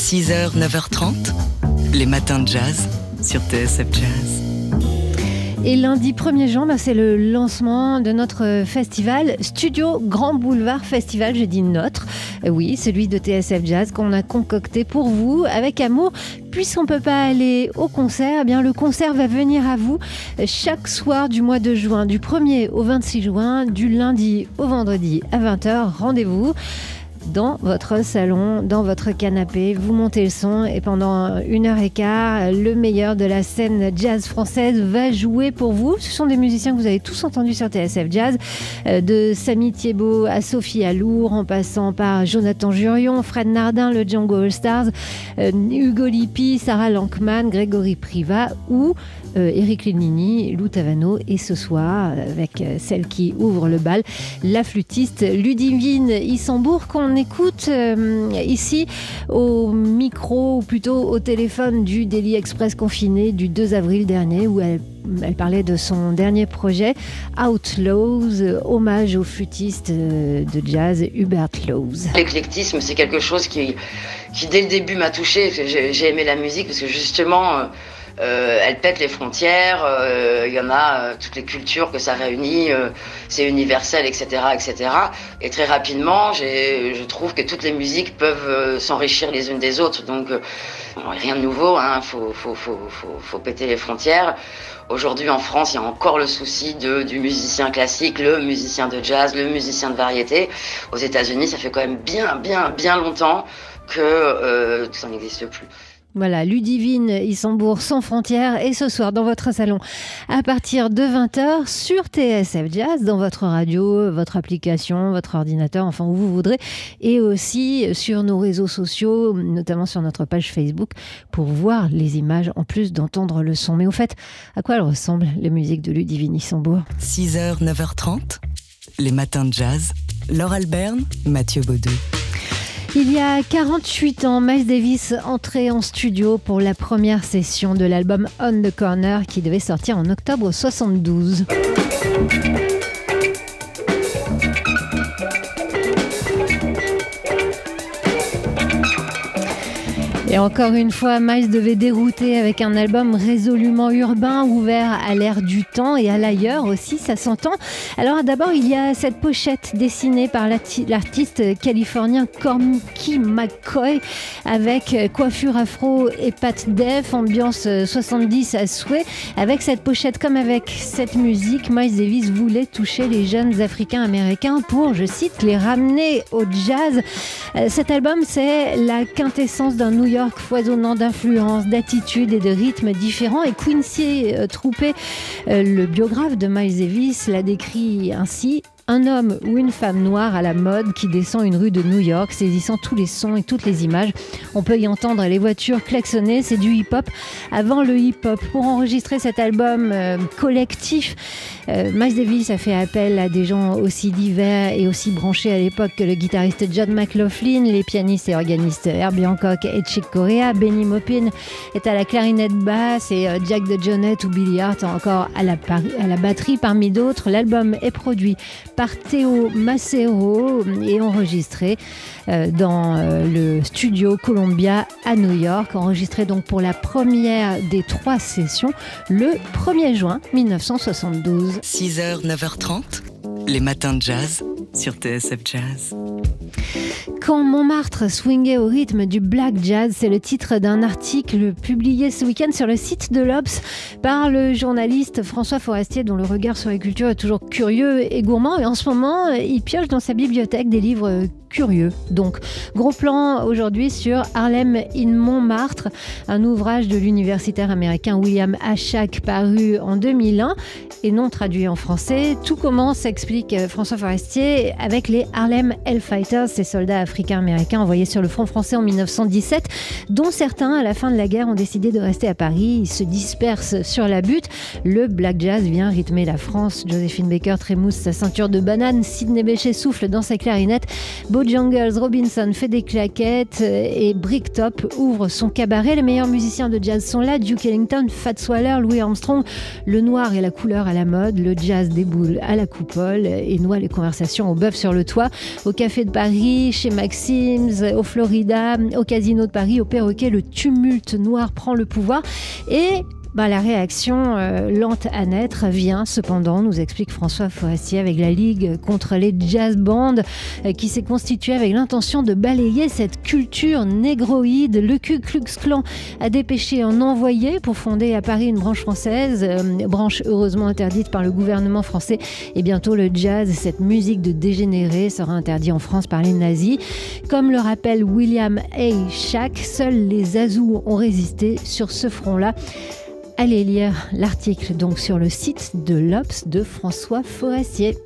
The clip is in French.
6h, 9h30, les matins de jazz sur TSF Jazz. Et lundi 1er juin, bah, c'est le lancement de notre festival Studio Grand Boulevard Festival. Je dis notre, oui, celui de TSF Jazz qu'on a concocté pour vous avec amour. Puisqu'on ne peut pas aller au concert, eh bien le concert va venir à vous chaque soir du mois de juin, du 1er au 26 juin, du lundi au vendredi à 20h. Rendez-vous dans votre salon, dans votre canapé. Vous montez le son et pendant une heure et quart, le meilleur de la scène jazz française va jouer pour vous. Ce sont des musiciens que vous avez tous entendus sur TSF Jazz, euh, de Samy Thiebaud à Sophie Alour, en passant par Jonathan Jurion, Fred Nardin, le Django All Stars, euh, Hugo Lippi, Sarah Lankman, Grégory Priva ou euh, Eric Lenini, Lou Tavano et ce soir, avec euh, celle qui ouvre le bal, la flûtiste Ludivine Issambourg qu'on écoute euh, ici au micro ou plutôt au téléphone du Daily Express confiné du 2 avril dernier où elle parlait de son dernier projet, Outlaws, hommage au flûtiste euh, de jazz Hubert Laws. L'éclectisme, c'est quelque chose qui, qui dès le début m'a touché. J'ai j'ai aimé la musique parce que justement, euh, euh, elle pète les frontières. euh, Il y en a euh, toutes les cultures que ça réunit. euh, c'est universel, etc., etc. Et très rapidement, je trouve que toutes les musiques peuvent s'enrichir les unes des autres. Donc, rien de nouveau. Hein, faut, faut, faut, faut, faut péter les frontières. Aujourd'hui, en France, il y a encore le souci de, du musicien classique, le musicien de jazz, le musicien de variété. Aux États-Unis, ça fait quand même bien, bien, bien longtemps que euh, ça n'existe plus. Voilà, Ludivine Issambourg sans frontières et ce soir dans votre salon à partir de 20h sur TSF Jazz, dans votre radio, votre application, votre ordinateur, enfin où vous voudrez, et aussi sur nos réseaux sociaux, notamment sur notre page Facebook, pour voir les images en plus d'entendre le son. Mais au fait, à quoi elles ressemblent les musiques de Ludivine Issambourg 6h, 9h30, les matins de jazz. Laure Alberne, Mathieu Baudou. Il y a 48 ans, Miles Davis entrait en studio pour la première session de l'album On the Corner qui devait sortir en octobre 72. Et encore une fois, Miles devait dérouter avec un album résolument urbain, ouvert à l'ère du temps et à l'ailleurs aussi, ça s'entend. Alors d'abord, il y a cette pochette dessinée par l'arti- l'artiste californien Corky McCoy avec coiffure afro et patte def, ambiance euh, 70 à souhait. Avec cette pochette comme avec cette musique, Miles Davis voulait toucher les jeunes africains américains pour, je cite, les ramener au jazz. Euh, Cet album, c'est la quintessence d'un New York foisonnant d'influences, d'attitudes et de rythmes différents. Et Quincy euh, Troupé, euh, le biographe de Miles Davis, l'a décrit ainsi. Un homme ou une femme noire à la mode qui descend une rue de New York, saisissant tous les sons et toutes les images. On peut y entendre les voitures klaxonner, c'est du hip-hop. Avant le hip-hop, pour enregistrer cet album euh, collectif, euh, Davis a fait appel à des gens aussi divers et aussi branchés à l'époque que le guitariste John McLaughlin, les pianistes et organistes Herbie Hancock et Chick Corea, Benny Maupin est à la clarinette basse et euh, Jack DeJohnette ou Billy Hart encore à la, à la batterie parmi d'autres. L'album est produit par Théo Macero et enregistré euh, dans euh, le studio Columbia à New York, enregistré donc pour la première des trois sessions le 1er juin 1972. 6h, 9h30, les matins de jazz sur TSF Jazz. Quand Montmartre swingait au rythme du black jazz, c'est le titre d'un article publié ce week-end sur le site de l'Obs par le journaliste François Forestier, dont le regard sur la culture est toujours curieux et gourmand. Et en ce moment, il pioche dans sa bibliothèque des livres curieux. Donc, gros plan aujourd'hui sur Harlem in Montmartre, un ouvrage de l'universitaire américain William Ashak paru en 2001 et non traduit en français. Tout commence, explique François Forestier, avec les Harlem Hellfighters, ces soldats africains-américains envoyés sur le front français en 1917, dont certains, à la fin de la guerre, ont décidé de rester à Paris. Ils se dispersent sur la butte. Le black jazz vient rythmer la France. Joséphine Baker trémousse sa ceinture de banane. Sidney Bechet souffle dans sa clarinette. Bojangles Robinson fait des claquettes euh, et Bricktop ouvre son cabaret. Les meilleurs musiciens de jazz sont là. Duke Ellington, Fats Waller, Louis Armstrong. Le noir et la couleur à la mode. Le jazz déboule à la coupole et noie les conversations au bœuf sur le toit. Au café de Paris, chez Maxims, au Florida, au Casino de Paris, au Perroquet, le tumulte noir prend le pouvoir. Et bah, la réaction euh, lente à naître vient cependant, nous explique François Forestier, avec la Ligue contre les jazz bands euh, qui s'est constituée avec l'intention de balayer cette culture négroïde. Le Ku Klux Klan a dépêché un envoyé pour fonder à Paris une branche française, euh, branche heureusement interdite par le gouvernement français. Et bientôt, le jazz, cette musique de dégénérés, sera interdit en France par les nazis. Comme le rappelle William A. Schack, seuls les Azous ont résisté sur ce front-là. Allez lire l'article donc sur le site de l'Obs de François Forestier.